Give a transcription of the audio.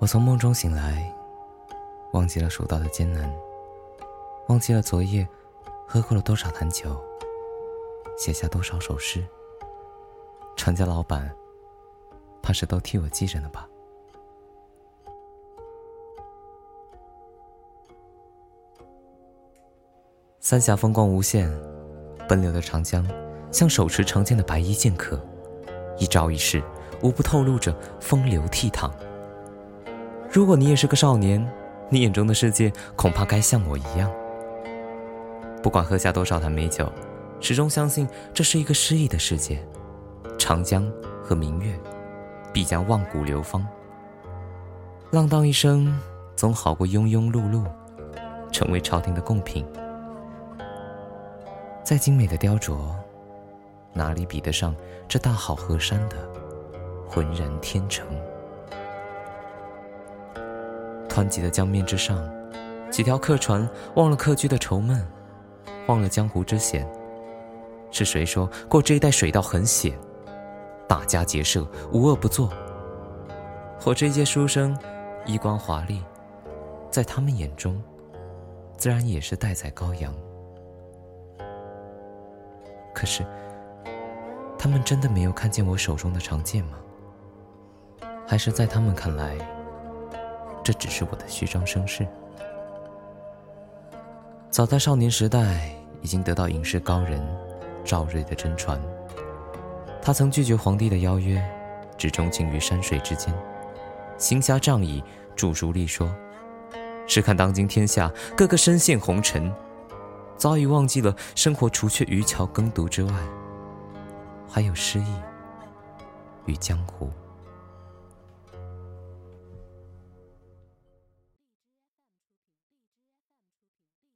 我从梦中醒来，忘记了蜀道的艰难，忘记了昨夜喝过了多少坛酒，写下多少首诗。常家老板，怕是都替我记着呢吧。三峡风光无限，奔流的长江像手持长剑的白衣剑客，一招一式无不透露着风流倜傥。如果你也是个少年，你眼中的世界恐怕该像我一样。不管喝下多少坛美酒，始终相信这是一个诗意的世界。长江和明月，必将万古流芳。浪荡一生，总好过庸庸碌碌，成为朝廷的贡品。再精美的雕琢，哪里比得上这大好河山的浑然天成？湍急的江面之上，几条客船忘了客居的愁闷，忘了江湖之险。是谁说过这一带水道很险？打家劫舍，无恶不作。我这届书生，衣冠华丽，在他们眼中，自然也是待宰羔羊。可是，他们真的没有看见我手中的长剑吗？还是在他们看来？这只是我的虚张声势。早在少年时代，已经得到隐士高人赵瑞的真传。他曾拒绝皇帝的邀约，只钟情于山水之间，行侠仗义，著书立说。试看当今天下，个个身陷红尘，早已忘记了生活除却渔樵耕读之外，还有诗意与江湖。